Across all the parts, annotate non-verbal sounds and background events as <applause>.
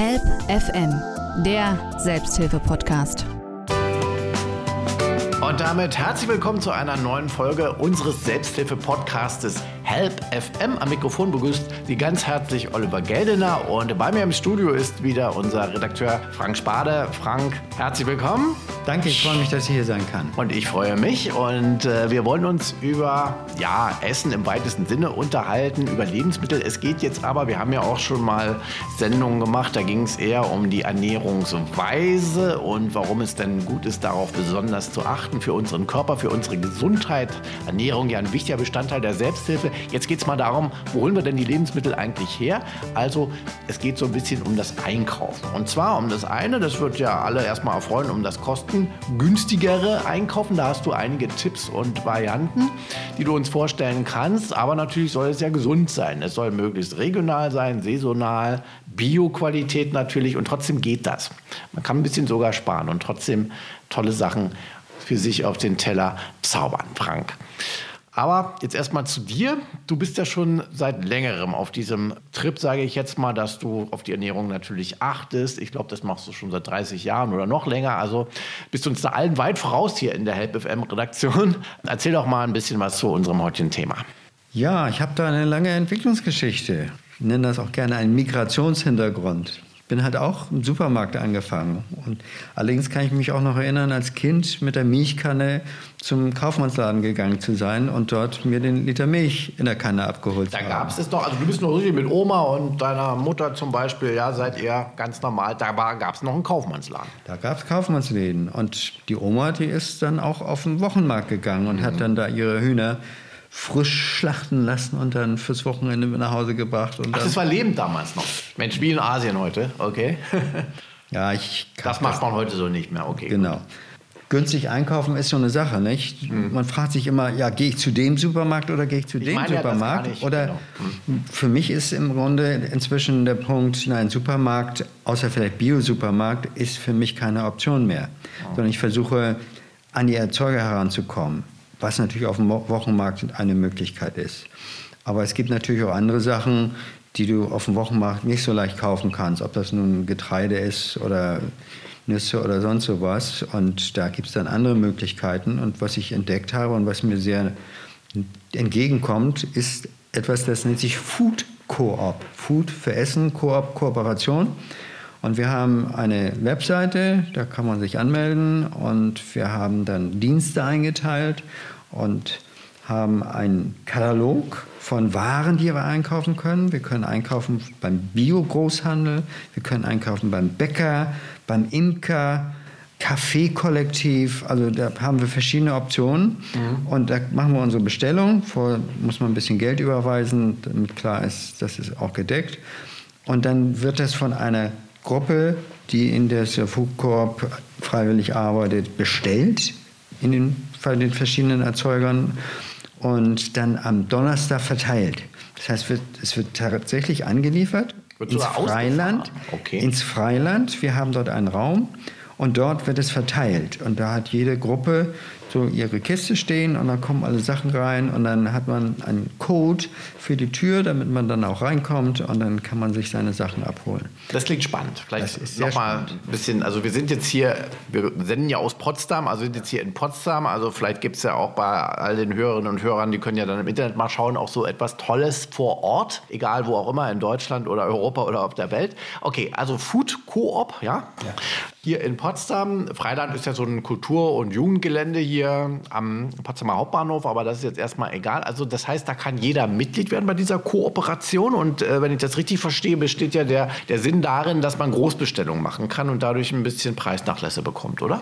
Help FM, der Selbsthilfe-Podcast. Und damit herzlich willkommen zu einer neuen Folge unseres Selbsthilfe-Podcastes Help FM. Am Mikrofon begrüßt Sie ganz herzlich Oliver Geldener und bei mir im Studio ist wieder unser Redakteur Frank Spade. Frank, herzlich willkommen. Danke, ich freue mich, dass ich hier sein kann. Und ich freue mich und äh, wir wollen uns über ja, Essen im weitesten Sinne unterhalten, über Lebensmittel. Es geht jetzt aber, wir haben ja auch schon mal Sendungen gemacht, da ging es eher um die Ernährungsweise und warum es denn gut ist, darauf besonders zu achten für unseren Körper, für unsere Gesundheit. Ernährung ja ein wichtiger Bestandteil der Selbsthilfe. Jetzt geht es mal darum, wo holen wir denn die Lebensmittel eigentlich her? Also es geht so ein bisschen um das Einkaufen. Und zwar um das eine, das wird ja alle erstmal erfreuen, um das kostengünstigere Einkaufen. Da hast du einige Tipps und Varianten, die du uns vorstellen kannst. Aber natürlich soll es ja gesund sein. Es soll möglichst regional sein, saisonal, Bio-Qualität natürlich und trotzdem geht das. Man kann ein bisschen sogar sparen und trotzdem tolle Sachen für sich auf den Teller zaubern, Frank. Aber jetzt erstmal zu dir. Du bist ja schon seit längerem auf diesem Trip, sage ich jetzt mal, dass du auf die Ernährung natürlich achtest. Ich glaube, das machst du schon seit 30 Jahren oder noch länger. Also bist du uns da allen weit voraus hier in der Help FM Redaktion. Erzähl doch mal ein bisschen was zu unserem heutigen Thema. Ja, ich habe da eine lange Entwicklungsgeschichte. Ich nenne das auch gerne einen Migrationshintergrund bin halt auch im Supermarkt angefangen. Und allerdings kann ich mich auch noch erinnern, als Kind mit der Milchkanne zum Kaufmannsladen gegangen zu sein und dort mir den Liter Milch in der Kanne abgeholt zu haben. Da gab es doch, also du bist noch richtig mit Oma und deiner Mutter zum Beispiel, ja, seid ihr ganz normal, da gab es noch einen Kaufmannsladen. Da gab es Kaufmannsläden und die Oma, die ist dann auch auf den Wochenmarkt gegangen und mhm. hat dann da ihre Hühner frisch schlachten lassen und dann fürs Wochenende mit nach Hause gebracht. Ach, das war lebend damals noch. Mensch, wie in Asien heute, okay. <laughs> ja, ich. Das macht man heute so nicht mehr, okay. Genau. Gut. Günstig einkaufen ist so eine Sache, nicht? Mhm. Man fragt sich immer, ja, gehe ich zu dem Supermarkt oder gehe ich zu ich dem Supermarkt? Ja nicht, oder genau. mhm. für mich ist im Grunde inzwischen der Punkt, nein, Supermarkt, außer vielleicht Bio-Supermarkt, ist für mich keine Option mehr. Mhm. Sondern ich versuche, an die Erzeuger heranzukommen was natürlich auf dem Wochenmarkt eine Möglichkeit ist. Aber es gibt natürlich auch andere Sachen, die du auf dem Wochenmarkt nicht so leicht kaufen kannst, ob das nun Getreide ist oder Nüsse oder sonst sowas. Und da gibt es dann andere Möglichkeiten. Und was ich entdeckt habe und was mir sehr entgegenkommt, ist etwas, das nennt sich Food Coop. Food für Essen, Coop, Kooperation. Und wir haben eine Webseite, da kann man sich anmelden und wir haben dann Dienste eingeteilt und haben einen Katalog von Waren, die wir einkaufen können. Wir können einkaufen beim Bio-Großhandel, wir können einkaufen beim Bäcker, beim Imker, Kaffeekollektiv. Also da haben wir verschiedene Optionen mhm. und da machen wir unsere Bestellung. Vorher muss man ein bisschen Geld überweisen, damit klar ist, das ist auch gedeckt. Und dann wird das von einer Gruppe, die in der Food Corp freiwillig arbeitet, bestellt in den, bei den verschiedenen Erzeugern und dann am Donnerstag verteilt. Das heißt, es wird tatsächlich angeliefert wird ins Freiland. Okay. Ins Freiland. Wir haben dort einen Raum und dort wird es verteilt. Und da hat jede Gruppe so ihre Kiste stehen und dann kommen alle Sachen rein und dann hat man einen Code für die Tür, damit man dann auch reinkommt und dann kann man sich seine Sachen abholen. Das klingt spannend. Vielleicht noch mal ein bisschen, also wir sind jetzt hier, wir senden ja aus Potsdam, also sind jetzt hier in Potsdam, also vielleicht gibt es ja auch bei all den Hörerinnen und Hörern, die können ja dann im Internet mal schauen, auch so etwas Tolles vor Ort, egal wo auch immer, in Deutschland oder Europa oder auf der Welt. Okay, also Food Coop, ja? ja. Hier in Potsdam. Freiland ist ja so ein Kultur- und Jugendgelände hier am Potsdamer Hauptbahnhof, aber das ist jetzt erstmal egal. Also das heißt, da kann jeder Mitglied werden bei dieser Kooperation und äh, wenn ich das richtig verstehe, besteht ja der, der Sinn darin, dass man Großbestellungen machen kann und dadurch ein bisschen Preisnachlässe bekommt, oder?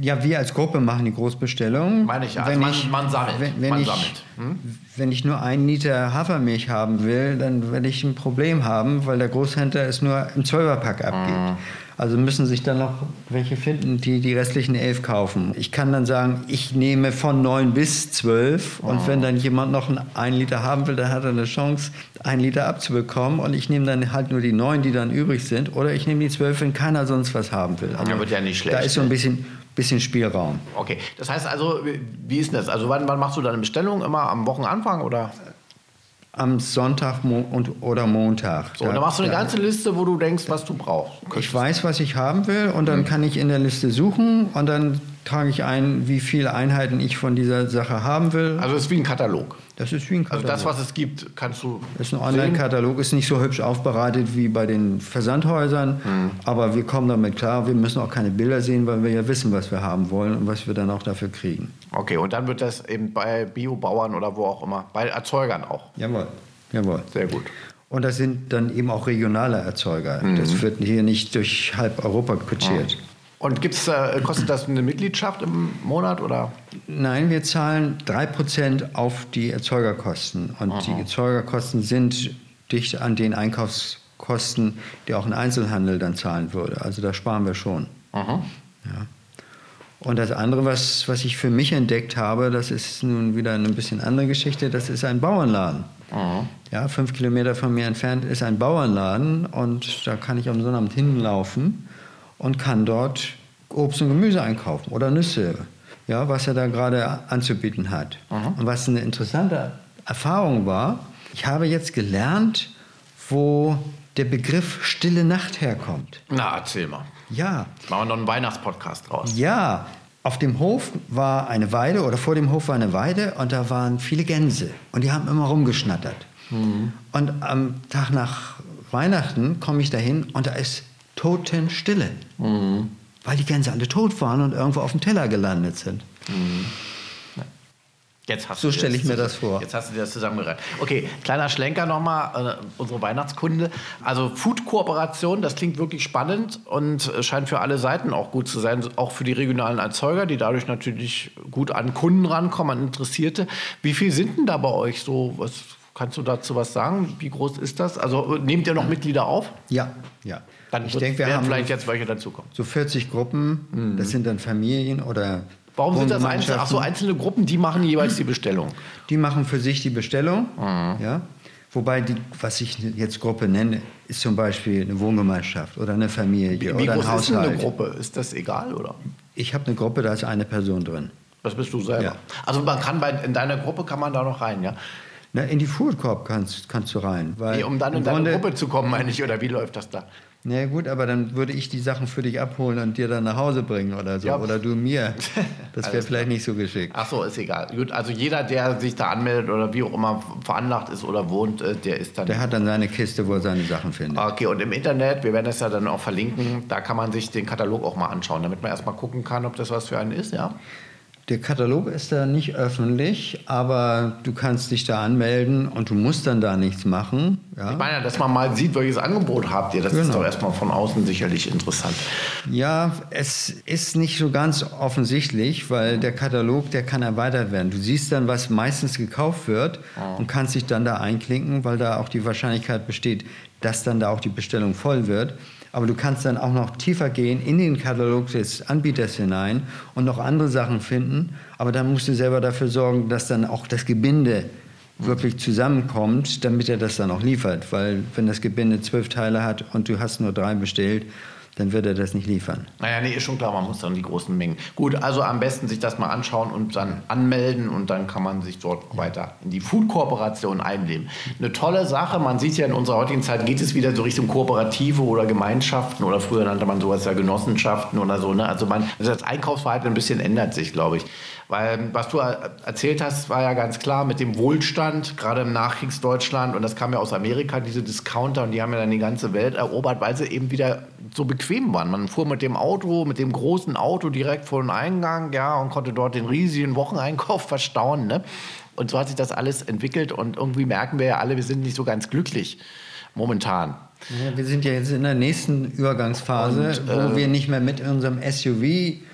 Ja, wir als Gruppe machen die Großbestellung. Meine ich ja. Also man, ich, man, sammelt. Wenn, wenn man ich, sammelt. Hm? Wenn ich nur einen Liter Hafermilch haben will, dann werde ich ein Problem haben, weil der Großhändler es nur im Zwölferpack abgibt. Hm. Also müssen sich dann noch welche finden, die die restlichen elf kaufen. Ich kann dann sagen, ich nehme von neun bis zwölf und wenn dann jemand noch einen Liter haben will, dann hat er eine Chance, einen Liter abzubekommen und ich nehme dann halt nur die neun, die dann übrig sind oder ich nehme die zwölf, wenn keiner sonst was haben will. Also ja, wird ja nicht schlecht. Da ist so ein bisschen bisschen Spielraum. Okay, das heißt also, wie ist das? Also wann, wann machst du deine Bestellung? Immer am Wochenanfang oder? am Sonntag und, oder Montag. So, da, und dann machst du eine ganze Liste, wo du denkst, was du brauchst. Ich weiß, was ich haben will und dann mhm. kann ich in der Liste suchen und dann trage ich ein, wie viele Einheiten ich von dieser Sache haben will. Also es ist wie ein Katalog. Das ist wie ein Katalog. Also das, was es gibt, kannst du. Das ist ein Online-Katalog, ist nicht so hübsch aufbereitet wie bei den Versandhäusern, mhm. aber wir kommen damit klar. Wir müssen auch keine Bilder sehen, weil wir ja wissen, was wir haben wollen und was wir dann auch dafür kriegen. Okay, und dann wird das eben bei Biobauern oder wo auch immer, bei Erzeugern auch. Jawohl, jawohl. Sehr gut. Und das sind dann eben auch regionale Erzeuger. Mhm. Das wird hier nicht durch halb Europa kutschiert. Mhm. Und gibt's, äh, kostet das eine Mitgliedschaft im Monat oder? Nein, wir zahlen 3% auf die Erzeugerkosten. Und Aha. die Erzeugerkosten sind dicht an den Einkaufskosten, die auch ein Einzelhandel dann zahlen würde. Also da sparen wir schon. Aha. Ja. Und das andere, was, was ich für mich entdeckt habe, das ist nun wieder eine bisschen andere Geschichte, das ist ein Bauernladen. Aha. Ja, fünf Kilometer von mir entfernt ist ein Bauernladen und da kann ich am Sonnabend hinlaufen und kann dort Obst und Gemüse einkaufen oder Nüsse, ja, was er da gerade anzubieten hat. Aha. Und was eine interessante Erfahrung war, ich habe jetzt gelernt, wo der Begriff stille Nacht herkommt. Na, erzähl mal. Ja. Machen wir noch einen Weihnachtspodcast draus. Ja. Auf dem Hof war eine Weide oder vor dem Hof war eine Weide und da waren viele Gänse und die haben immer rumgeschnattert. Mhm. Und am Tag nach Weihnachten komme ich dahin und da ist Totenstille. Mhm. Weil die Gänse alle tot waren und irgendwo auf dem Teller gelandet sind. Mhm. so stelle ich mir das vor. Jetzt hast du dir das zusammengereiht. Okay, kleiner Schlenker nochmal, äh, unsere Weihnachtskunde. Also Food-Kooperation, das klingt wirklich spannend und scheint für alle Seiten auch gut zu sein, auch für die regionalen Erzeuger, die dadurch natürlich gut an Kunden rankommen, an Interessierte. Wie viel sind denn da bei euch so? Was, kannst du dazu was sagen? Wie groß ist das? Also nehmt ihr noch Mitglieder auf? Ja, ja. Dann ich denke, wir haben vielleicht jetzt welche dazukommen. So 40 Gruppen, mhm. das sind dann Familien oder Warum sind das einzelne, ach so, einzelne Gruppen, die machen jeweils die Bestellung? Die machen für sich die Bestellung, mhm. ja. Wobei, die, was ich jetzt Gruppe nenne, ist zum Beispiel eine Wohngemeinschaft oder eine Familie wie, oder ein Haushalt. Ist eine Gruppe? Ist das egal, oder? Ich habe eine Gruppe, da ist eine Person drin. Das bist du selber. Ja. Also man kann bei, in deiner Gruppe kann man da noch rein, ja? Na, in die Food Corp kannst, kannst du rein. Weil nee, um dann in deine Grunde, Gruppe zu kommen, meine ich, oder wie läuft das da? Na gut, aber dann würde ich die Sachen für dich abholen und dir dann nach Hause bringen oder so. Ja. Oder du mir. <laughs> Das wäre vielleicht nicht so geschickt. Ach so, ist egal. Gut, also jeder, der sich da anmeldet oder wie auch immer veranlagt ist oder wohnt, äh, der ist dann. Der hat dann seine Kiste, wo er seine Sachen findet. Okay, und im Internet, wir werden das ja dann auch verlinken, da kann man sich den Katalog auch mal anschauen, damit man erstmal gucken kann, ob das was für einen ist, ja? Der Katalog ist da nicht öffentlich, aber du kannst dich da anmelden und du musst dann da nichts machen. Ja? Ich meine, dass man mal sieht, welches Angebot habt ihr. Das genau. ist doch erstmal von außen sicherlich interessant. Ja, es ist nicht so ganz offensichtlich, weil der Katalog, der kann erweitert werden. Du siehst dann, was meistens gekauft wird oh. und kannst dich dann da einklinken, weil da auch die Wahrscheinlichkeit besteht, dass dann da auch die Bestellung voll wird. Aber du kannst dann auch noch tiefer gehen in den Katalog des Anbieters hinein und noch andere Sachen finden. Aber dann musst du selber dafür sorgen, dass dann auch das Gebinde wirklich zusammenkommt, damit er das dann auch liefert. Weil wenn das Gebinde zwölf Teile hat und du hast nur drei bestellt, dann wird er das nicht liefern. Naja, nee, ist schon klar, man muss dann die großen Mengen. Gut, also am besten sich das mal anschauen und dann anmelden und dann kann man sich dort weiter in die Food-Kooperation einleben. Eine tolle Sache, man sieht ja in unserer heutigen Zeit geht es wieder so Richtung Kooperative oder Gemeinschaften oder früher nannte man sowas ja Genossenschaften oder so. Ne? Also man, das Einkaufsverhalten ein bisschen ändert sich, glaube ich. Weil was du erzählt hast, war ja ganz klar mit dem Wohlstand, gerade im Nachkriegsdeutschland, und das kam ja aus Amerika, diese Discounter, und die haben ja dann die ganze Welt erobert, weil sie eben wieder so bequem waren. Man fuhr mit dem Auto, mit dem großen Auto direkt vor den Eingang, ja, und konnte dort den riesigen Wocheneinkauf <laughs> verstauen. Ne? Und so hat sich das alles entwickelt und irgendwie merken wir ja alle, wir sind nicht so ganz glücklich momentan. Ja, wir sind ja jetzt in der nächsten Übergangsphase, und, äh, wo wir nicht mehr mit unserem SUV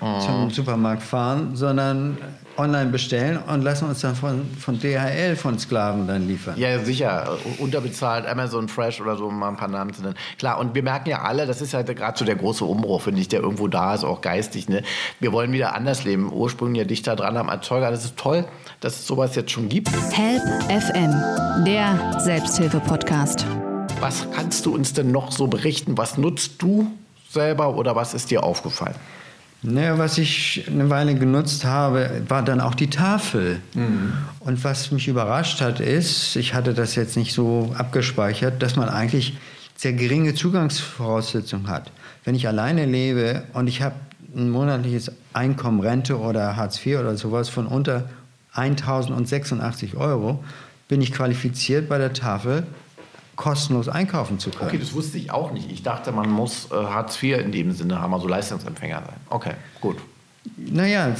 uh. zum Supermarkt fahren, sondern online bestellen und lassen uns dann von, von DHL von Sklaven dann liefern. Ja, sicher. Unterbezahlt, Amazon Fresh oder so, um mal ein paar Namen zu nennen. Klar, und wir merken ja alle, das ist ja gerade so der große Umbruch, finde ich, der irgendwo da ist, auch geistig. Ne? Wir wollen wieder anders leben. Ursprünglich ja dichter dran am Erzeuger. Das ist toll, dass es sowas jetzt schon gibt. Help FM, der Selbsthilfe-Podcast. Was kannst du uns denn noch so berichten? Was nutzt du selber oder was ist dir aufgefallen? Naja, was ich eine Weile genutzt habe, war dann auch die Tafel. Mhm. Und was mich überrascht hat, ist, ich hatte das jetzt nicht so abgespeichert, dass man eigentlich sehr geringe Zugangsvoraussetzungen hat. Wenn ich alleine lebe und ich habe ein monatliches Einkommen, Rente oder Hartz IV oder sowas von unter 1086 Euro, bin ich qualifiziert bei der Tafel kostenlos einkaufen zu können. Okay, das wusste ich auch nicht. Ich dachte, man muss äh, Hartz IV in dem Sinne haben, also Leistungsempfänger sein. Okay, gut. Naja,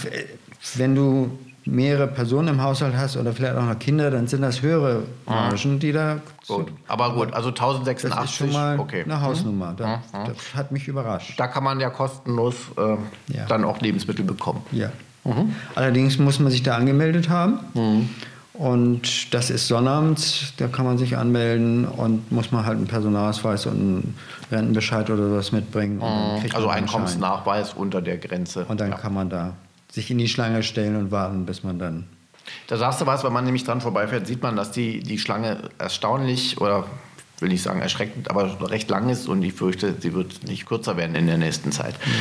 wenn du mehrere Personen im Haushalt hast oder vielleicht auch noch Kinder, dann sind das höhere Margen, die da. Gut. Aber gut, also 1086. Das ist schon mal okay. eine Hausnummer. Das, mhm. das, hat mich überrascht. Da kann man ja kostenlos äh, ja. dann auch Lebensmittel bekommen. Ja. Mhm. Allerdings muss man sich da angemeldet haben. Mhm. Und das ist Sonnabend, da kann man sich anmelden und muss man halt einen Personalausweis und einen Rentenbescheid oder sowas mitbringen. Mhm. Also Einkommensnachweis unter der Grenze. Und dann ja. kann man da sich in die Schlange stellen und warten, bis man dann. Da sagst du was, wenn man nämlich dran vorbeifährt, sieht man, dass die, die Schlange erstaunlich oder will nicht sagen erschreckend, aber recht lang ist und ich fürchte, sie wird nicht kürzer werden in der nächsten Zeit. Mhm.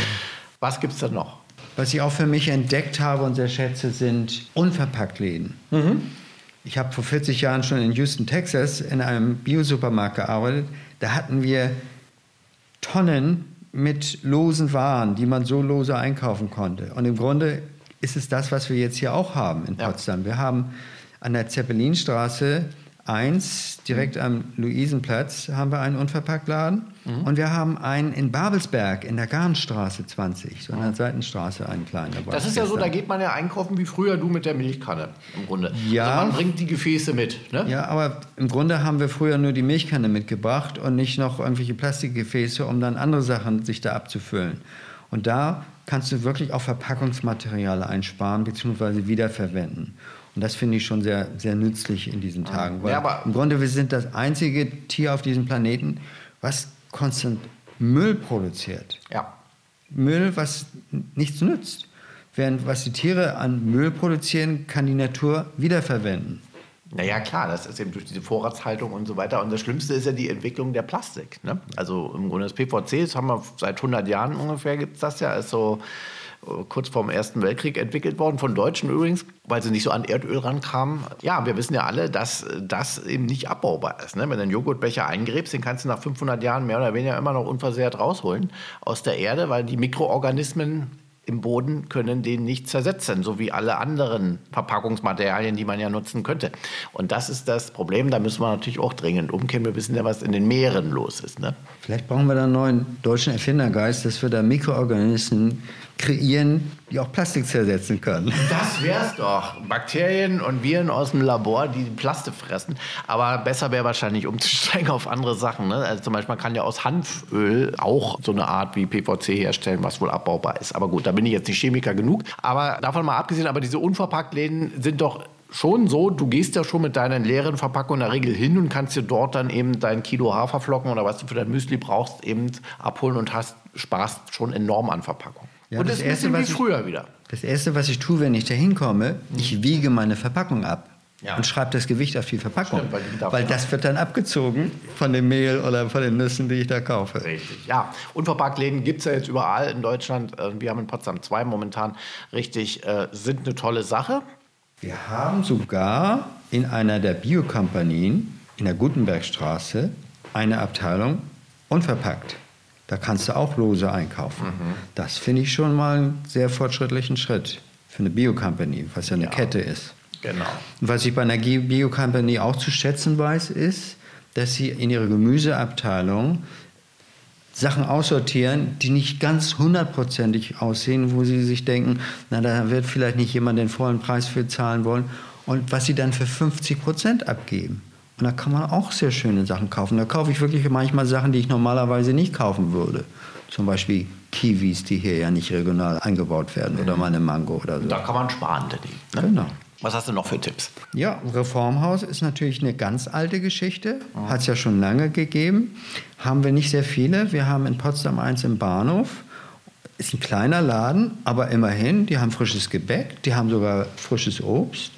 Was gibt es da noch? Was ich auch für mich entdeckt habe und sehr schätze, sind Unverpacktläden. Mhm. Ich habe vor 40 Jahren schon in Houston, Texas, in einem Bio-Supermarkt gearbeitet. Da hatten wir Tonnen mit losen Waren, die man so lose einkaufen konnte. Und im Grunde ist es das, was wir jetzt hier auch haben in Potsdam. Ja. Wir haben an der Zeppelinstraße 1, direkt am Luisenplatz, haben wir einen Unverpacktladen. Mhm. Und wir haben einen in Babelsberg, in der Garnstraße 20, so an der mhm. Seitenstraße, einen kleinen. Das ist ja so, da geht man ja einkaufen wie früher du mit der Milchkanne im Grunde. Ja. Also man bringt die Gefäße mit. Ne? Ja, aber im Grunde haben wir früher nur die Milchkanne mitgebracht und nicht noch irgendwelche Plastikgefäße, um dann andere Sachen sich da abzufüllen. Und da kannst du wirklich auch Verpackungsmaterial einsparen bzw. wiederverwenden. Und das finde ich schon sehr, sehr nützlich in diesen Tagen. Weil ja, im Grunde, wir sind das einzige Tier auf diesem Planeten, was konstant Müll produziert. Ja. Müll, was nichts nützt. Während was die Tiere an Müll produzieren, kann die Natur wiederverwenden. Naja, klar, das ist eben durch diese Vorratshaltung und so weiter. Und das Schlimmste ist ja die Entwicklung der Plastik. Ne? Also im Grunde das PVC, das haben wir seit 100 Jahren ungefähr, gibt es das ja. Ist so kurz vor dem Ersten Weltkrieg entwickelt worden, von Deutschen übrigens, weil sie nicht so an Erdöl rankamen. Ja, wir wissen ja alle, dass das eben nicht abbaubar ist. Ne? Wenn du einen Joghurtbecher eingräbst, den kannst du nach 500 Jahren mehr oder weniger immer noch unversehrt rausholen aus der Erde, weil die Mikroorganismen im Boden können den nicht zersetzen, so wie alle anderen Verpackungsmaterialien, die man ja nutzen könnte. Und das ist das Problem, da müssen wir natürlich auch dringend umkehren. Wir wissen ja, was in den Meeren los ist. Ne? Vielleicht brauchen wir da einen neuen deutschen Erfindergeist, dass wir da Mikroorganismen kreieren, die auch Plastik zersetzen können. <laughs> Das wär's doch. Bakterien und Viren aus dem Labor, die Plastik fressen. Aber besser wäre wahrscheinlich umzusteigen auf andere Sachen. Ne? Also zum Beispiel, man kann ja aus Hanföl auch so eine Art wie PVC herstellen, was wohl abbaubar ist. Aber gut, da bin ich jetzt nicht Chemiker genug. Aber davon mal abgesehen, aber diese Unverpacktläden sind doch schon so, du gehst ja schon mit deinen leeren Verpackungen in der Regel hin und kannst dir dort dann eben dein Kilo Haferflocken oder was du für dein Müsli brauchst, eben abholen und hast, sparst schon enorm an Verpackung. Ja, und das, das erste, was wie früher ich, wieder. Das Erste, was ich tue, wenn ich da hinkomme, mhm. ich wiege meine Verpackung ab. Ja. und schreibe das Gewicht auf die Verpackung. Stimmt, weil, weil das wird dann abgezogen von dem Mehl oder von den Nüssen, die ich da kaufe. Richtig, ja. Unverpacktläden gibt es ja jetzt überall in Deutschland. Äh, wir haben in Potsdam zwei momentan. Richtig, äh, sind eine tolle Sache. Wir haben sogar in einer der Biokompanien in der Gutenbergstraße eine Abteilung unverpackt. Da kannst du auch lose einkaufen. Mhm. Das finde ich schon mal einen sehr fortschrittlichen Schritt für eine Biocompany, was ja eine ja. Kette ist. Genau. Und was ich bei einer Biocompany auch zu schätzen weiß, ist, dass sie in ihrer Gemüseabteilung Sachen aussortieren, die nicht ganz hundertprozentig aussehen, wo sie sich denken, na, da wird vielleicht nicht jemand den vollen Preis für zahlen wollen und was sie dann für 50 Prozent abgeben. Und da kann man auch sehr schöne Sachen kaufen. Da kaufe ich wirklich manchmal Sachen, die ich normalerweise nicht kaufen würde. Zum Beispiel Kiwis, die hier ja nicht regional eingebaut werden, oder mal eine Mango oder so. Da kann man sparen, Danny. Ne? Genau. Was hast du noch für Tipps? Ja, Reformhaus ist natürlich eine ganz alte Geschichte. Mhm. Hat es ja schon lange gegeben. Haben wir nicht sehr viele. Wir haben in Potsdam eins im Bahnhof. Ist ein kleiner Laden, aber immerhin, die haben frisches Gebäck, die haben sogar frisches Obst.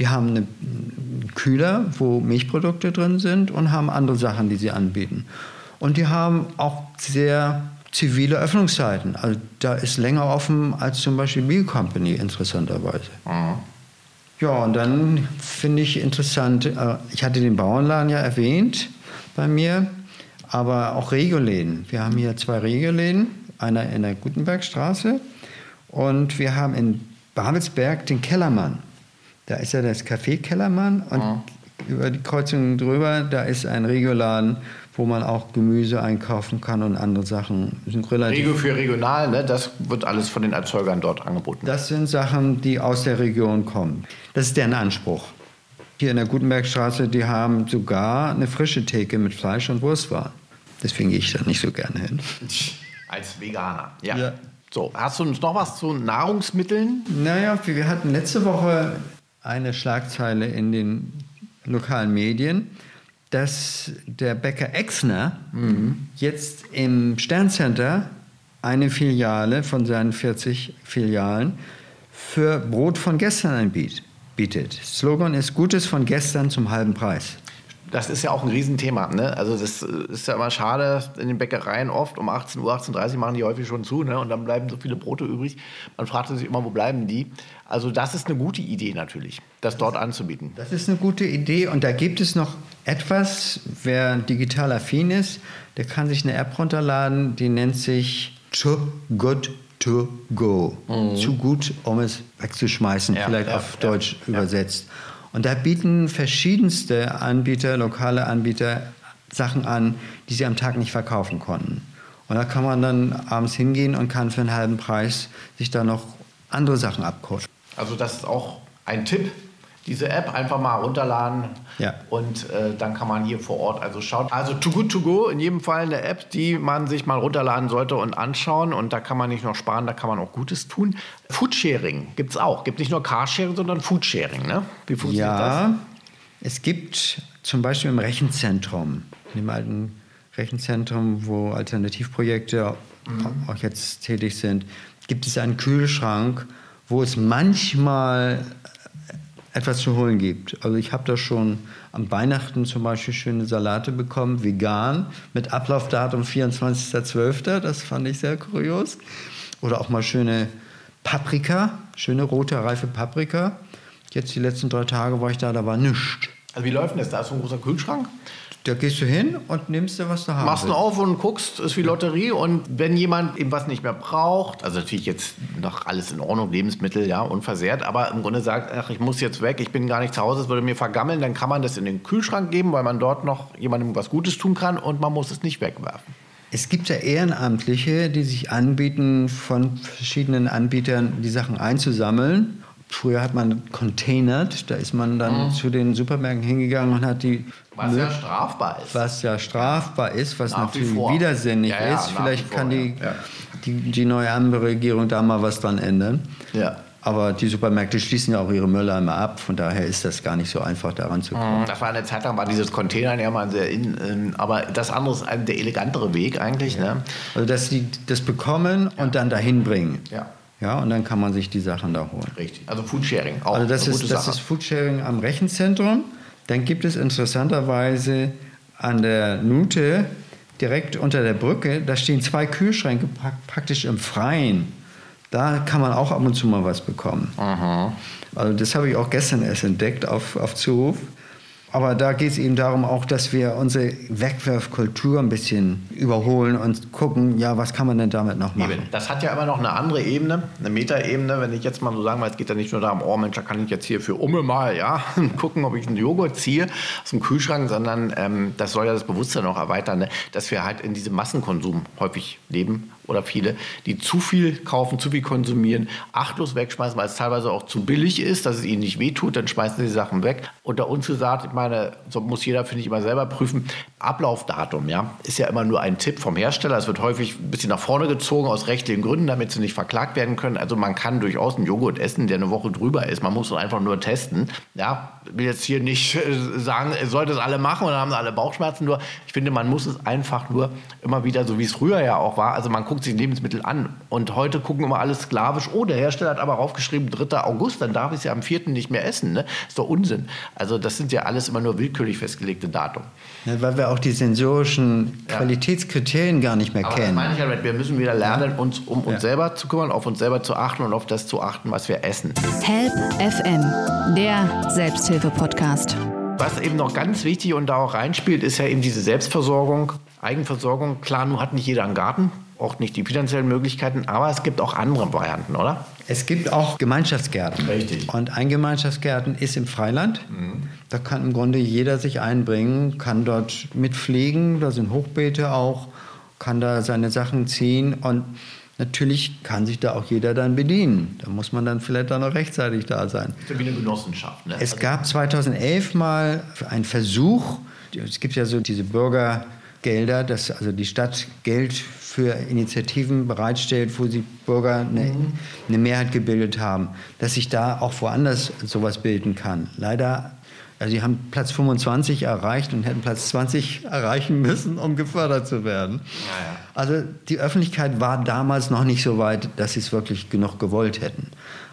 Die haben einen Kühler, wo Milchprodukte drin sind und haben andere Sachen, die sie anbieten. Und die haben auch sehr zivile Öffnungszeiten. Also da ist länger offen als zum Beispiel Beer Company, interessanterweise. Mhm. Ja, und dann finde ich interessant, äh, ich hatte den Bauernladen ja erwähnt bei mir, aber auch Regioläden. Wir haben hier zwei Regioläden, einer in der Gutenbergstraße und wir haben in Babelsberg den Kellermann. Da ist ja das Café Kellermann und mhm. über die Kreuzung drüber, da ist ein Regioladen, wo man auch Gemüse einkaufen kann und andere Sachen. Regio für regional, ne? das wird alles von den Erzeugern dort angeboten. Das sind Sachen, die aus der Region kommen. Das ist deren Anspruch. Hier in der Gutenbergstraße, die haben sogar eine frische Theke mit Fleisch und Wurstwaren. Deswegen gehe ich da nicht so gerne hin. <laughs> Als Veganer, ja. ja. So, hast du uns noch was zu Nahrungsmitteln? Naja, wir hatten letzte Woche eine Schlagzeile in den lokalen Medien, dass der Bäcker Exner mhm. jetzt im Sterncenter eine Filiale von seinen 40 Filialen für Brot von gestern anbietet. Slogan ist Gutes von gestern zum halben Preis das ist ja auch ein Riesenthema. Ne? Also das ist ja immer schade, in den Bäckereien oft um 18 Uhr, 18.30 Uhr machen die häufig schon zu ne? und dann bleiben so viele Brote übrig. Man fragt sich immer, wo bleiben die? Also das ist eine gute Idee natürlich, das dort anzubieten. Das ist eine gute Idee und da gibt es noch etwas, wer digital affin ist, der kann sich eine App runterladen, die nennt sich Too Good to Go. Mhm. Zu gut, um es wegzuschmeißen, ja, vielleicht ja, auf ja, Deutsch übersetzt. Und da bieten verschiedenste Anbieter, lokale Anbieter, Sachen an, die sie am Tag nicht verkaufen konnten. Und da kann man dann abends hingehen und kann für einen halben Preis sich da noch andere Sachen abkaufen. Also das ist auch ein Tipp, diese App einfach mal runterladen ja. und äh, dann kann man hier vor Ort also schauen. Also Too Good To Go, in jedem Fall eine App, die man sich mal runterladen sollte und anschauen und da kann man nicht nur sparen, da kann man auch Gutes tun. Foodsharing gibt es auch. Gibt nicht nur Carsharing, sondern Foodsharing. Ne? Wie funktioniert ja, das? Es gibt zum Beispiel im Rechenzentrum, in dem alten Rechenzentrum, wo Alternativprojekte mhm. auch jetzt tätig sind, gibt es einen Kühlschrank, wo es manchmal etwas zu holen gibt. Also ich habe da schon am Weihnachten zum Beispiel schöne Salate bekommen, vegan, mit Ablaufdatum 24.12., das fand ich sehr kurios. Oder auch mal schöne Paprika, schöne rote, reife Paprika. Jetzt die letzten drei Tage war ich da, da war nichts. Also wie läuft denn das? Da ist so ein großer Kühlschrank? Da gehst du hin und nimmst dir, was du haben Machst du auf und guckst, ist wie Lotterie. Und wenn jemand eben was nicht mehr braucht, also natürlich jetzt noch alles in Ordnung, Lebensmittel, ja, unversehrt, aber im Grunde sagt, ach, ich muss jetzt weg, ich bin gar nicht zu Hause, es würde mir vergammeln, dann kann man das in den Kühlschrank geben, weil man dort noch jemandem was Gutes tun kann und man muss es nicht wegwerfen. Es gibt ja Ehrenamtliche, die sich anbieten, von verschiedenen Anbietern die Sachen einzusammeln Früher hat man containert, da ist man dann mhm. zu den Supermärkten hingegangen und hat die. Was ja strafbar ist. Was ja strafbar ist, was nach natürlich widersinnig ja, ja, ist. Vielleicht kann die, die, die neue Ampelregierung da mal was dran ändern. Ja. Aber die Supermärkte schließen ja auch ihre Mülleimer ab, von daher ist das gar nicht so einfach, daran zu kommen. Mhm. Das war eine Zeit lang, war dieses Container ja mal sehr in, ähm, aber das andere ist der elegantere Weg eigentlich. Ja. Ne? Also, dass sie das bekommen und dann dahin bringen. Ja. Ja, und dann kann man sich die Sachen da holen. Richtig. Also Foodsharing auch. Also das, ist, das ist Foodsharing am Rechenzentrum. Dann gibt es interessanterweise an der Nute direkt unter der Brücke, da stehen zwei Kühlschränke praktisch im Freien. Da kann man auch ab und zu mal was bekommen. Aha. Also das habe ich auch gestern erst entdeckt auf, auf Zuruf. Aber da geht es eben darum auch, dass wir unsere Wegwerfkultur ein bisschen überholen und gucken, ja, was kann man denn damit noch machen? Das hat ja immer noch eine andere Ebene, eine Metaebene. Wenn ich jetzt mal so sagen will, es geht ja nicht nur darum, oh Mensch, da kann ich jetzt hier für Umme mal ja, <laughs> gucken, ob ich einen Joghurt ziehe aus dem Kühlschrank, sondern ähm, das soll ja das Bewusstsein noch erweitern, ne? dass wir halt in diesem Massenkonsum häufig leben oder viele, die zu viel kaufen, zu viel konsumieren, achtlos wegschmeißen, weil es teilweise auch zu billig ist, dass es ihnen nicht wehtut, dann schmeißen sie Sachen weg. Unter uns gesagt, ich meine, so muss jeder, finde ich, immer selber prüfen. Ablaufdatum, ja, ist ja immer nur ein Tipp vom Hersteller. Es wird häufig ein bisschen nach vorne gezogen aus rechtlichen Gründen, damit sie nicht verklagt werden können. Also man kann durchaus einen Joghurt essen, der eine Woche drüber ist. Man muss ihn einfach nur testen. Ja, will jetzt hier nicht äh, sagen, sollte es alle machen und dann haben sie alle Bauchschmerzen. Nur ich finde, man muss es einfach nur immer wieder, so wie es früher ja auch war. Also man guckt sich Lebensmittel an und heute gucken immer alles sklavisch. Oh, der Hersteller hat aber raufgeschrieben 3. August, dann darf ich es ja am 4. nicht mehr essen. Ne? Ist doch Unsinn. Also das sind ja alles immer nur willkürlich festgelegte Datum. Ja, weil wir auch die sensorischen ja. Qualitätskriterien gar nicht mehr Aber kennen. Das meine ich halt, wir müssen wieder lernen, uns um uns selber zu kümmern, auf uns selber zu achten und auf das zu achten, was wir essen. Help FM, der Selbsthilfe-Podcast. Was eben noch ganz wichtig und da auch reinspielt, ist ja eben diese Selbstversorgung, Eigenversorgung. Klar, nun hat nicht jeder einen Garten, auch nicht die finanziellen Möglichkeiten, aber es gibt auch andere Varianten, oder? Es gibt auch Gemeinschaftsgärten. Richtig. Und ein Gemeinschaftsgärten ist im Freiland. Mhm. Da kann im Grunde jeder sich einbringen, kann dort mitpflegen, da sind Hochbeete auch, kann da seine Sachen ziehen und natürlich kann sich da auch jeder dann bedienen. Da muss man dann vielleicht dann noch rechtzeitig da sein. Das ist ja wie eine Genossenschaft. Ne? Es gab 2011 mal einen Versuch, es gibt ja so diese Bürgergelder, dass also die Stadt Geld für Initiativen bereitstellt, wo sie Bürger eine, mhm. eine Mehrheit gebildet haben, dass sich da auch woanders sowas bilden kann. Leider also sie haben Platz 25 erreicht und hätten Platz 20 erreichen müssen, um gefördert zu werden. Ja, ja. Also die Öffentlichkeit war damals noch nicht so weit, dass sie es wirklich genug gewollt hätten.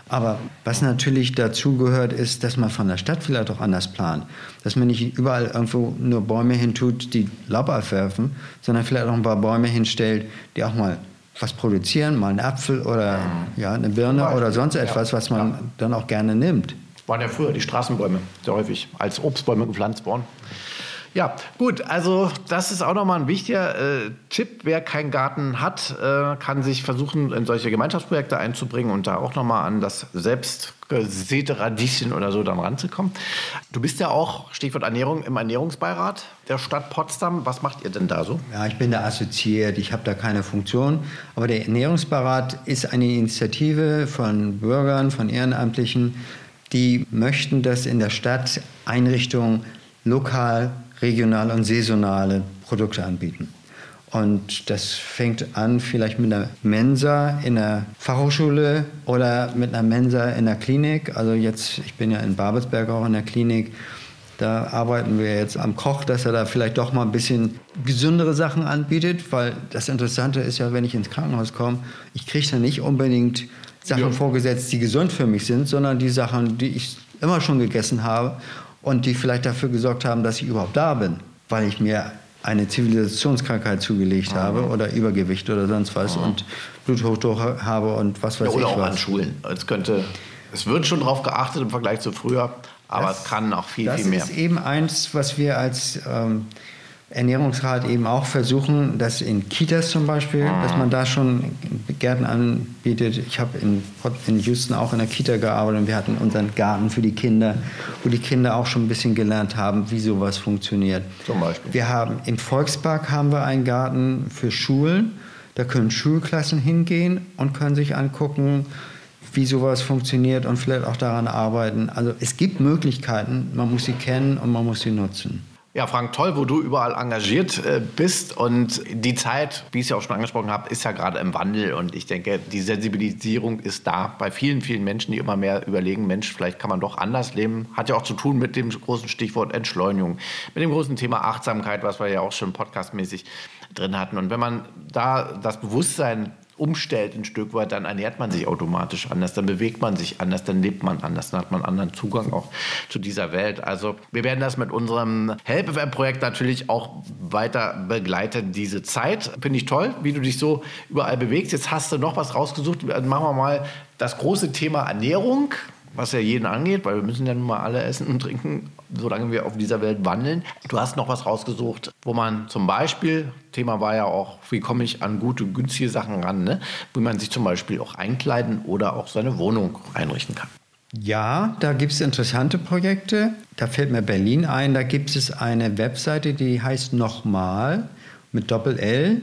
Aber was natürlich dazu gehört, ist, dass man von der Stadt vielleicht auch anders plant. Dass man nicht überall irgendwo nur Bäume hintut, die Laub abwerfen, sondern vielleicht auch ein paar Bäume hinstellt, die auch mal was produzieren, mal einen Apfel oder ja, eine Birne oder sonst etwas, was man dann auch gerne nimmt waren ja früher die Straßenbäume sehr häufig als Obstbäume gepflanzt worden. Ja, gut, also das ist auch nochmal ein wichtiger äh, Tipp. Wer keinen Garten hat, äh, kann sich versuchen, in solche Gemeinschaftsprojekte einzubringen und da auch nochmal an das selbst gesäte Radieschen oder so dann ranzukommen. Du bist ja auch, Stichwort Ernährung, im Ernährungsbeirat der Stadt Potsdam. Was macht ihr denn da so? Ja, ich bin da assoziiert, ich habe da keine Funktion. Aber der Ernährungsbeirat ist eine Initiative von Bürgern, von Ehrenamtlichen, die möchten, dass in der Stadt Einrichtungen lokal, regional und saisonale Produkte anbieten. Und das fängt an vielleicht mit einer Mensa in der Fachhochschule oder mit einer Mensa in der Klinik. Also jetzt, ich bin ja in Babelsberg auch in der Klinik. Da arbeiten wir jetzt am Koch, dass er da vielleicht doch mal ein bisschen gesündere Sachen anbietet, weil das Interessante ist ja, wenn ich ins Krankenhaus komme, ich kriege da nicht unbedingt Sachen ja. vorgesetzt, die gesund für mich sind, sondern die Sachen, die ich immer schon gegessen habe und die vielleicht dafür gesorgt haben, dass ich überhaupt da bin, weil ich mir eine Zivilisationskrankheit zugelegt mhm. habe oder Übergewicht oder sonst was mhm. und Bluthochdruck habe und was weiß ja, oder ich auch was. an Schulen. Es könnte, es wird schon darauf geachtet im Vergleich zu früher, aber das, es kann auch viel, viel mehr. Das ist eben eins, was wir als ähm, Ernährungsrat eben auch versuchen, dass in Kitas zum Beispiel, dass man da schon Gärten anbietet. Ich habe in, in Houston auch in der Kita gearbeitet und wir hatten unseren Garten für die Kinder, wo die Kinder auch schon ein bisschen gelernt haben, wie sowas funktioniert. Zum Beispiel. Wir haben im Volkspark haben wir einen Garten für Schulen. Da können Schulklassen hingehen und können sich angucken, wie sowas funktioniert und vielleicht auch daran arbeiten. Also es gibt Möglichkeiten, man muss sie kennen und man muss sie nutzen. Ja, Frank, toll, wo du überall engagiert äh, bist. Und die Zeit, wie ich es ja auch schon angesprochen habe, ist ja gerade im Wandel. Und ich denke, die Sensibilisierung ist da bei vielen, vielen Menschen, die immer mehr überlegen, Mensch, vielleicht kann man doch anders leben. Hat ja auch zu tun mit dem großen Stichwort Entschleunigung, mit dem großen Thema Achtsamkeit, was wir ja auch schon podcastmäßig drin hatten. Und wenn man da das Bewusstsein umstellt ein Stück weit, dann ernährt man sich automatisch anders, dann bewegt man sich anders, dann lebt man anders, dann hat man anderen Zugang auch zu dieser Welt. Also wir werden das mit unserem Help-Projekt natürlich auch weiter begleiten, diese Zeit. Finde ich toll, wie du dich so überall bewegst. Jetzt hast du noch was rausgesucht. Machen wir mal das große Thema Ernährung was ja jeden angeht, weil wir müssen ja nun mal alle essen und trinken, solange wir auf dieser Welt wandeln. Du hast noch was rausgesucht, wo man zum Beispiel, Thema war ja auch, wie komme ich an gute, günstige Sachen ran, ne? wo man sich zum Beispiel auch einkleiden oder auch seine Wohnung einrichten kann. Ja, da gibt es interessante Projekte. Da fällt mir Berlin ein. Da gibt es eine Webseite, die heißt Nochmal mit Doppel-L.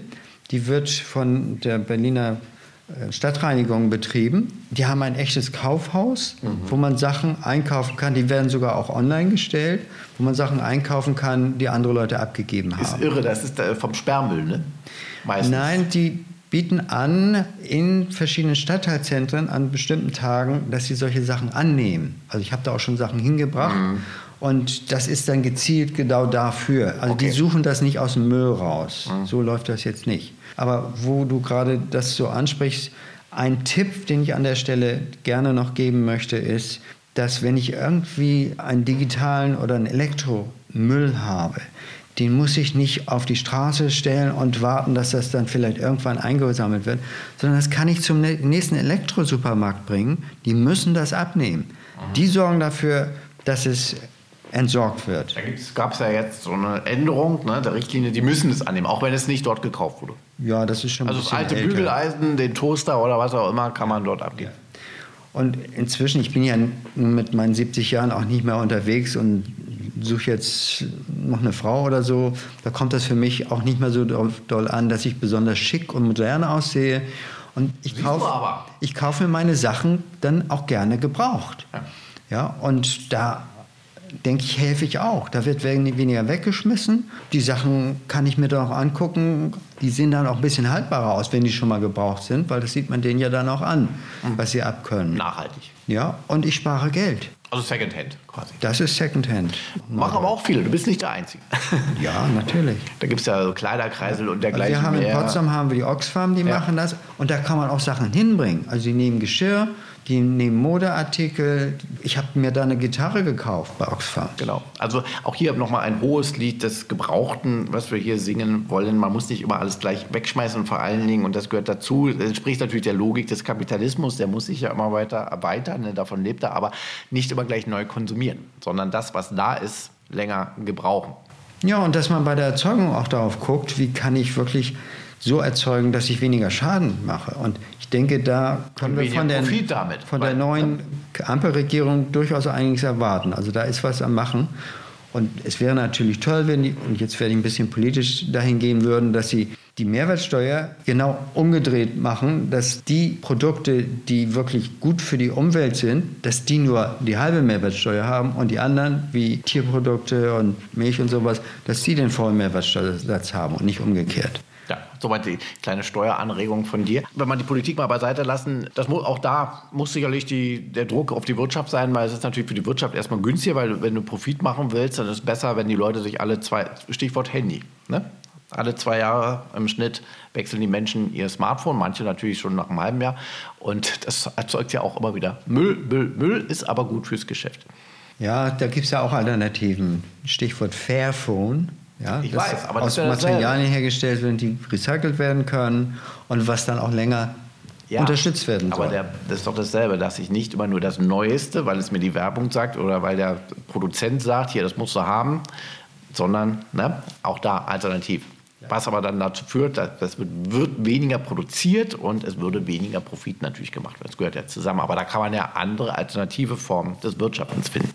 Die wird von der Berliner Stadtreinigung betrieben. Die haben ein echtes Kaufhaus, mhm. wo man Sachen einkaufen kann. Die werden sogar auch online gestellt, wo man Sachen einkaufen kann, die andere Leute abgegeben haben. Das ist irre, das ist äh, vom Sperrmüll, ne? Meistens. Nein, die bieten an in verschiedenen Stadtteilzentren an bestimmten Tagen, dass sie solche Sachen annehmen. Also ich habe da auch schon Sachen hingebracht. Mhm. Und das ist dann gezielt genau dafür. Also okay. die suchen das nicht aus dem Müll raus. Mhm. So läuft das jetzt nicht. Aber wo du gerade das so ansprichst, ein Tipp, den ich an der Stelle gerne noch geben möchte, ist, dass wenn ich irgendwie einen digitalen oder einen Elektromüll habe, den muss ich nicht auf die Straße stellen und warten, dass das dann vielleicht irgendwann eingesammelt wird, sondern das kann ich zum nächsten Elektrosupermarkt bringen. Die müssen das abnehmen. Die sorgen dafür, dass es entsorgt wird. Da gab es ja jetzt so eine Änderung ne, der Richtlinie, die müssen es annehmen, auch wenn es nicht dort gekauft wurde. Ja, das ist schon Also das alte älter. Bügeleisen, den Toaster oder was auch immer, kann man dort abgeben. Und inzwischen, ich bin ja mit meinen 70 Jahren auch nicht mehr unterwegs und suche jetzt noch eine Frau oder so, da kommt das für mich auch nicht mehr so doll an, dass ich besonders schick und modern aussehe. Und ich kaufe, ich kaufe mir meine Sachen dann auch gerne gebraucht. Ja. ja und da denke ich, helfe ich auch. Da wird weniger weggeschmissen. Die Sachen kann ich mir dann auch angucken. Die sehen dann auch ein bisschen haltbarer aus, wenn die schon mal gebraucht sind, weil das sieht man denen ja dann auch an, mhm. was sie abkönnen. Nachhaltig. Ja, und ich spare Geld. Also Secondhand quasi. Das ist Secondhand. Machen aber auch viele. Du bist nicht der Einzige. <laughs> Ja, natürlich. Da gibt es ja so Kleiderkreisel und dergleichen. Also wir haben in Potsdam haben wir die Oxfam, die ja. machen das. Und da kann man auch Sachen hinbringen. Also die nehmen Geschirr, die nehmen Modeartikel. Ich habe mir da eine Gitarre gekauft bei Oxfam. Genau. Also auch hier nochmal ein hohes Lied des Gebrauchten, was wir hier singen wollen. Man muss nicht immer alles gleich wegschmeißen und vor allen Dingen, und das gehört dazu, das entspricht natürlich der Logik des Kapitalismus, der muss sich ja immer weiter erweitern, ne? davon lebt er, aber nicht immer gleich neu konsumieren, sondern das, was da ist, länger gebrauchen. Ja, und dass man bei der Erzeugung auch darauf guckt, wie kann ich wirklich so erzeugen, dass ich weniger Schaden mache. Und ich denke, da können wir von der, von der neuen Ampelregierung durchaus einiges erwarten. Also da ist was am Machen. Und es wäre natürlich toll, wenn die, und jetzt werde ich ein bisschen politisch dahin gehen würden, dass sie die Mehrwertsteuer genau umgedreht machen, dass die Produkte, die wirklich gut für die Umwelt sind, dass die nur die halbe Mehrwertsteuer haben und die anderen, wie Tierprodukte und Milch und sowas, dass die den vollen Mehrwertsteuersatz haben und nicht umgekehrt. Ja, soweit die kleine Steueranregung von dir. Wenn man die Politik mal beiseite lassen, das muss, auch da muss sicherlich die, der Druck auf die Wirtschaft sein, weil es ist natürlich für die Wirtschaft erstmal günstiger, weil wenn du Profit machen willst, dann ist es besser, wenn die Leute sich alle zwei, Stichwort Handy, ne? Alle zwei Jahre im Schnitt wechseln die Menschen ihr Smartphone, manche natürlich schon nach einem halben Jahr. Und das erzeugt ja auch immer wieder Müll. Müll, Müll ist aber gut fürs Geschäft. Ja, da gibt es ja auch Alternativen. Stichwort Fairphone. Ja, ich weiß, aber aus Materialien hergestellt werden, die recycelt werden können und was dann auch länger ja, unterstützt werden soll. Aber der, das ist doch dasselbe, dass ich nicht immer nur das Neueste, weil es mir die Werbung sagt oder weil der Produzent sagt, hier, das musst du haben, sondern ne, auch da alternativ. Was aber dann dazu führt, dass es wird weniger produziert und es würde weniger Profit natürlich gemacht werden. Das gehört ja zusammen. Aber da kann man ja andere alternative Formen des Wirtschaftens finden.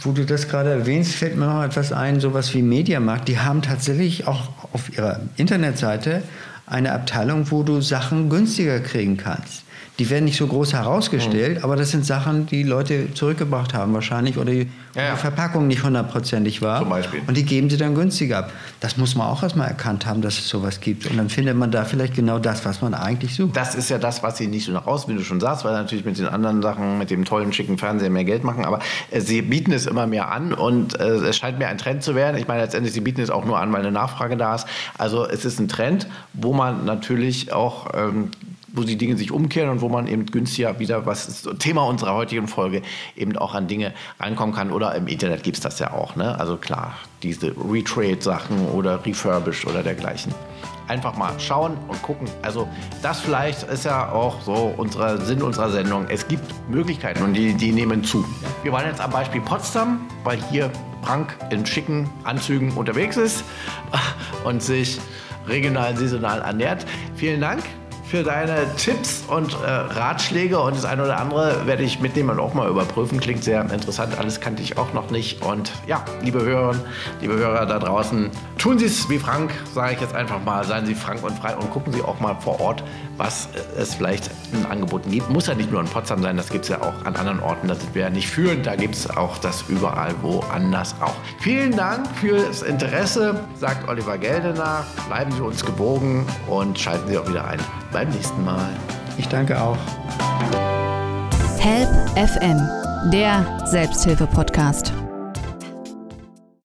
Wo du das gerade erwähnst, fällt mir noch etwas ein, sowas wie Mediamarkt. Die haben tatsächlich auch auf ihrer Internetseite eine Abteilung, wo du Sachen günstiger kriegen kannst die werden nicht so groß herausgestellt, mhm. aber das sind Sachen, die Leute zurückgebracht haben wahrscheinlich oder die, ja, ja. die Verpackung nicht hundertprozentig war. Zum Beispiel. Und die geben sie dann günstiger ab. Das muss man auch erstmal erkannt haben, dass es sowas gibt. Und dann findet man da vielleicht genau das, was man eigentlich sucht. Das ist ja das, was sie nicht so nach außen, wie du schon sagst, weil natürlich mit den anderen Sachen, mit dem tollen, schicken Fernseher mehr Geld machen. Aber äh, sie bieten es immer mehr an und äh, es scheint mir ein Trend zu werden. Ich meine, letztendlich, sie bieten es auch nur an, weil eine Nachfrage da ist. Also es ist ein Trend, wo man natürlich auch ähm, wo die Dinge sich umkehren und wo man eben günstiger wieder, was ist Thema unserer heutigen Folge, eben auch an Dinge reinkommen kann. Oder im Internet gibt es das ja auch. Ne? Also klar, diese Retrade-Sachen oder Refurbished oder dergleichen. Einfach mal schauen und gucken. Also das vielleicht ist ja auch so unser Sinn unserer Sendung. Es gibt Möglichkeiten und die, die nehmen zu. Wir waren jetzt am Beispiel Potsdam, weil hier Frank in schicken Anzügen unterwegs ist <laughs> und sich regional, saisonal ernährt. Vielen Dank für deine Tipps und äh, Ratschläge und das eine oder andere werde ich mitnehmen und auch mal überprüfen. Klingt sehr interessant, alles kannte ich auch noch nicht. Und ja, liebe Hörerinnen, liebe Hörer da draußen, tun Sie es wie Frank, sage ich jetzt einfach mal, seien Sie frank und frei und gucken Sie auch mal vor Ort, was äh, es vielleicht in Angeboten gibt. Muss ja nicht nur in Potsdam sein, das gibt es ja auch an anderen Orten, da sind wir ja nicht führend, da gibt es auch das überall woanders auch. Vielen Dank fürs Interesse, sagt Oliver Geldener. Bleiben Sie uns gewogen und schalten Sie auch wieder ein beim nächsten Mal. Ich danke auch. Help FM, der Selbsthilfe-Podcast.